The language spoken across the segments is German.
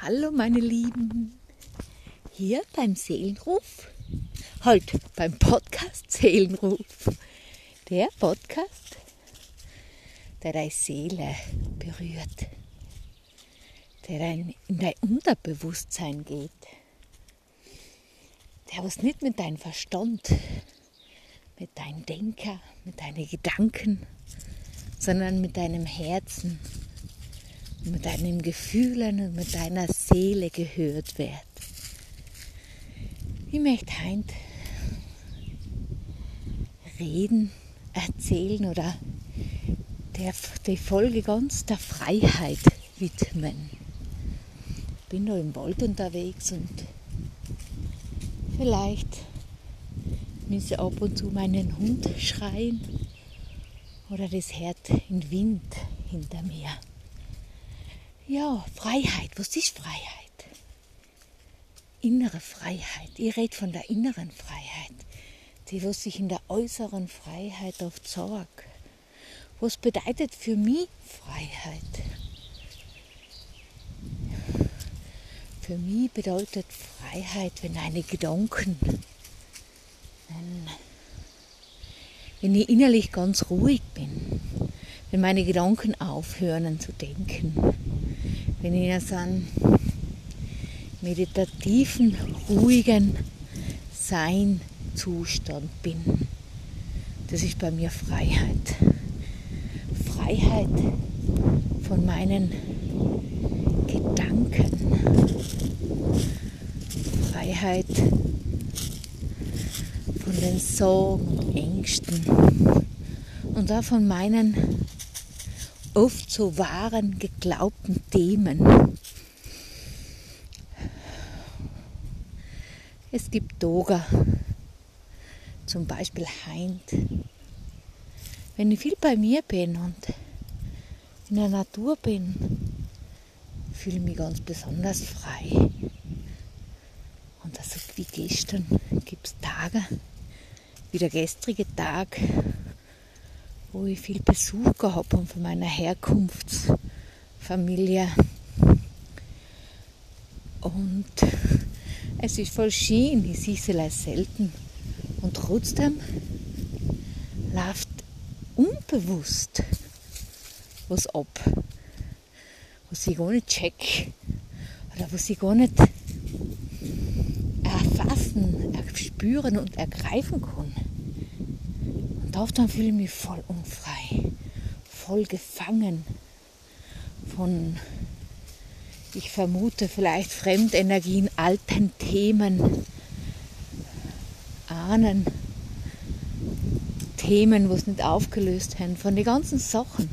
Hallo meine Lieben, hier beim Seelenruf, heute beim Podcast Seelenruf, der Podcast, der deine Seele berührt, der in dein Unterbewusstsein geht, der was nicht mit deinem Verstand, mit deinem Denker, mit deinen Gedanken, sondern mit deinem Herzen mit deinen Gefühlen und mit deiner Seele gehört wird. Ich möchte heute reden, erzählen oder der, die Folge ganz der Freiheit widmen. Ich bin da im Wald unterwegs und vielleicht müsse ab und zu meinen Hund schreien oder das hört in Wind hinter mir. Ja, Freiheit. Was ist Freiheit? Innere Freiheit. Ich rede von der inneren Freiheit. Die, was sich in der äußeren Freiheit oft sorgt. Was bedeutet für mich Freiheit? Für mich bedeutet Freiheit, wenn eine Gedanken, wenn, wenn ich innerlich ganz ruhig bin, wenn meine Gedanken aufhören zu denken, wenn ich in so einem meditativen, ruhigen Sein-Zustand bin. Das ist bei mir Freiheit. Freiheit von meinen Gedanken. Freiheit von den Sorgen Ängsten. Und auch von meinen oft so wahren, geglaubten Themen. Es gibt Doga, zum Beispiel Heint. Wenn ich viel bei mir bin und in der Natur bin, fühle ich mich ganz besonders frei. Und also wie gestern gibt es Tage, wie der gestrige Tag, wo ich viel Besuch gehabt habe von meiner Herkunftsfamilie. Und es ist voll schön, ich sehe sie selten. Und trotzdem läuft unbewusst was ab, was ich gar nicht check oder was ich gar nicht erfassen, spüren und ergreifen kann. Und dann fühle ich mich voll unfrei, voll gefangen von, ich vermute, vielleicht Fremdenergien, alten Themen, Ahnen, Themen, was nicht aufgelöst haben, von den ganzen Sachen.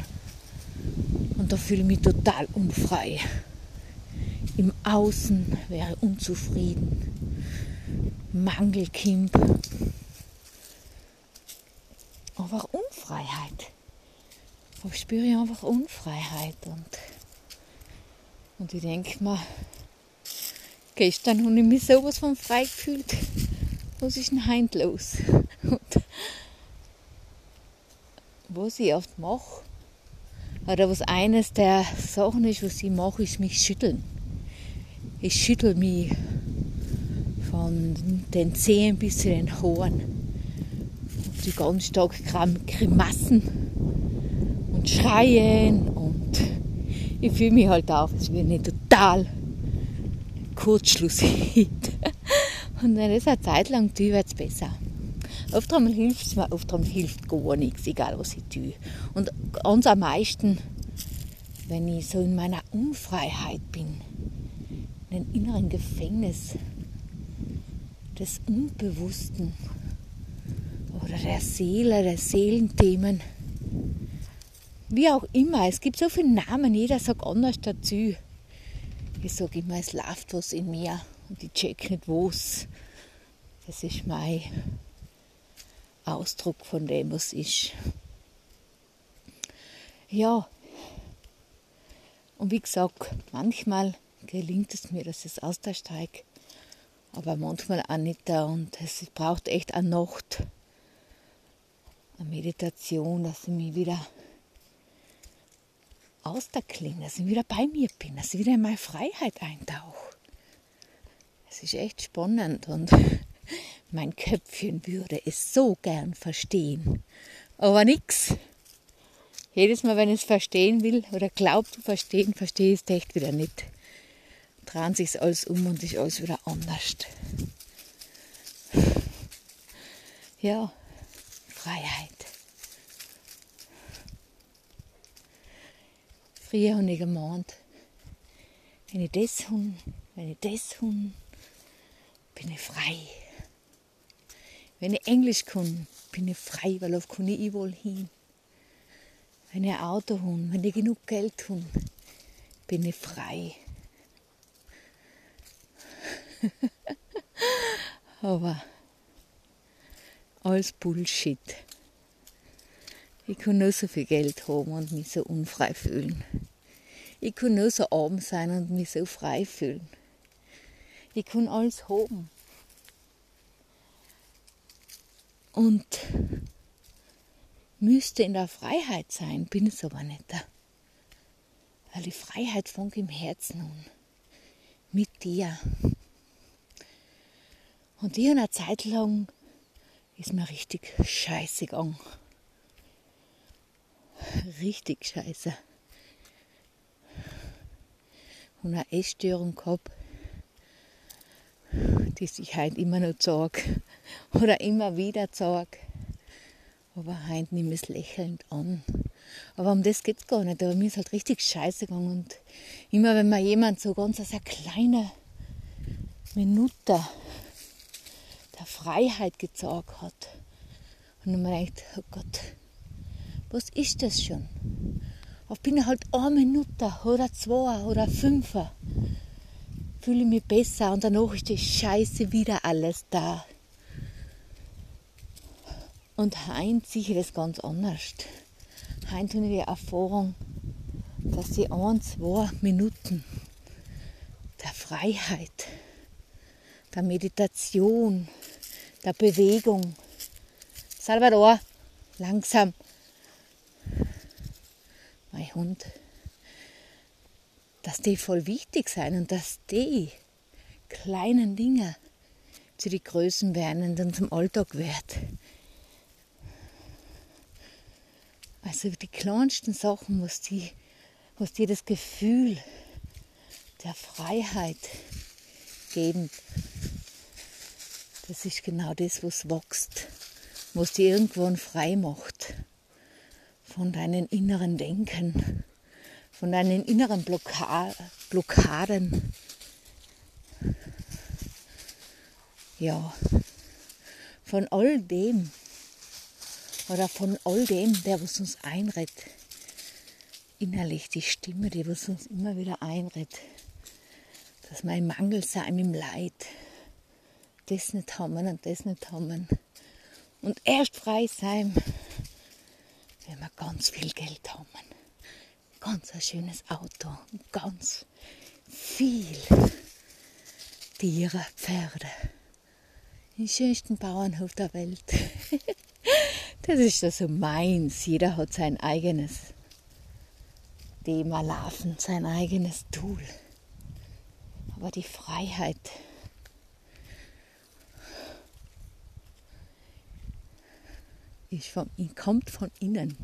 Und da fühle ich mich total unfrei. Im Außen wäre unzufrieden. Mangelkimp einfach Unfreiheit. Spüre ich einfach Unfreiheit. Und, und ich denke mir, gestern habe ich mich sowas von frei gefühlt. Was ist denn heute los? Und was ich oft mache, oder was eines der Sachen ist, was ich mache, ist mich schütteln. Ich schüttel mich von den Zehen bis zu den Haaren die ganz stark Grimassen und schreien und ich fühle mich halt auf, als wenn ich total kurzschlussig Und wenn das eine Zeit lang tue, wird es besser. Oft einmal hilft es mir, oft einmal hilft gar nichts, egal was ich tue. Und ganz am meisten, wenn ich so in meiner Unfreiheit bin, in einem inneren Gefängnis des Unbewussten, oder der Seele, der Seelenthemen. Wie auch immer, es gibt so viele Namen, jeder sagt anders dazu. Ich sage immer, es läuft was in mir und ich check nicht was. Das ist mein Ausdruck von dem, was ist. Ja, und wie gesagt, manchmal gelingt es mir, dass es aussteige, aber manchmal auch nicht. Und es braucht echt eine Nacht eine Meditation, dass ich mich wieder aus der Klinge, dass ich wieder bei mir bin, dass ich wieder in meine Freiheit eintauche. Es ist echt spannend und mein Köpfchen würde es so gern verstehen. Aber nix. Jedes Mal, wenn ich es verstehen will oder glaubt zu verstehen, verstehe ich es echt wieder nicht. Drehen sich alles um und ist alles wieder anders. Ja, Freiheit. Früher habe ich gemeint, wenn ich das habe, wenn ich das habe, bin ich frei. Wenn ich Englisch kann, bin ich frei, weil auf kann ich überall hin. Wenn ich ein Auto habe, wenn ich genug Geld habe, bin ich frei. Aber alles Bullshit. Ich kann nur so viel Geld haben und mich so unfrei fühlen. Ich kann nur so arm sein und mich so frei fühlen. Ich kann alles haben. Und müsste in der Freiheit sein, bin es aber nicht. Weil die Freiheit fängt im Herzen an. Mit dir. Und ich eine Zeit lang ist mir richtig scheiße gegangen. Richtig scheiße. Und eine Essstörung gehabt, die sich halt immer noch zeigt oder immer wieder zeigt. Aber heute ich es lächelnd an. Aber um das geht es gar nicht. Aber mir ist halt richtig scheiße gegangen. Und immer wenn mir jemand so ganz eine kleine Minute der Freiheit gezeigt hat, und mir gedacht, oh Gott, was ist das schon? Ich bin halt eine Minute oder zwei oder fünf, fühle ich mich besser und danach ist die Scheiße wieder alles da. Und heint ich das ganz anders. Heint habe ich die Erfahrung, dass die ein, zwei Minuten der Freiheit, der Meditation, der Bewegung, Salvador, langsam, mein Hund, dass die voll wichtig sein und dass die kleinen Dinge zu den Größen werden und zum Alltag werden. Also die kleinsten Sachen, was die, was dir das Gefühl der Freiheit geben, das ist genau das, was wächst, was dir irgendwann frei macht von deinen inneren Denken, von deinen inneren Blocka Blockaden. Ja, von all dem, oder von all dem, der was uns einredet. Innerlich die Stimme, die was uns immer wieder einredet. Dass mein Mangel sein im Leid. Das nicht haben und das nicht haben. Und erst frei sein, wenn wir ganz viel Geld haben. Ganz ein schönes Auto. Ganz viel Tiere, Pferde. Den schönsten Bauernhof der Welt. Das ist also meins. Jeder hat sein eigenes Thema Larven, sein eigenes Tool. Aber die Freiheit, ist von, kommt von innen.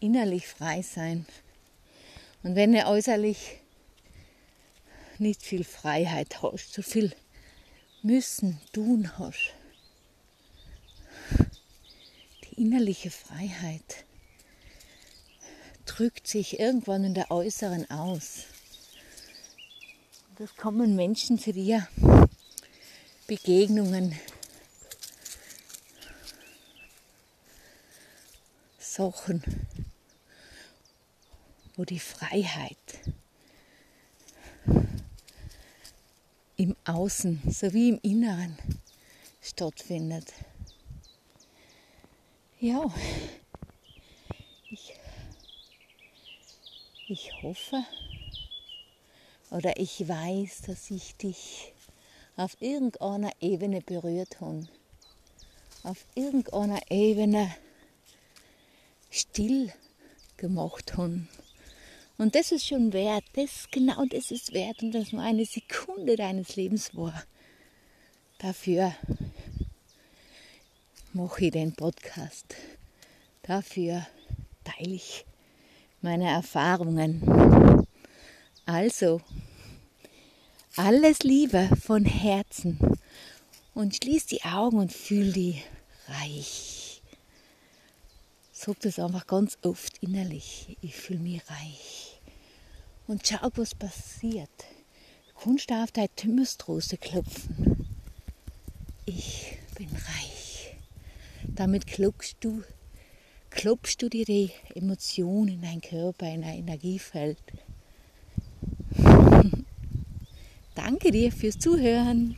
Innerlich frei sein. Und wenn du äußerlich nicht viel Freiheit hast, so viel müssen, tun hast, innerliche Freiheit drückt sich irgendwann in der äußeren aus. Das kommen Menschen zu dir, Begegnungen, Sachen, wo die Freiheit im Außen sowie im Inneren stattfindet. Ja, ich, ich hoffe oder ich weiß, dass ich dich auf irgendeiner Ebene berührt habe. Auf irgendeiner Ebene still gemacht haben. Und das ist schon wert, das genau das ist wert und das nur eine Sekunde deines Lebens war. Dafür mache ich den Podcast. Dafür teile ich meine Erfahrungen. Also, alles Liebe von Herzen und schließ die Augen und fühl die reich. Sag das einfach ganz oft innerlich. Ich fühle mich reich. Und schau, was passiert. Du kannst auf deine Tümmerstrose klopfen. Ich bin reich. Damit klopfst du, klopfst du dir die Emotionen in deinen Körper, in dein Energiefeld. Danke dir fürs Zuhören.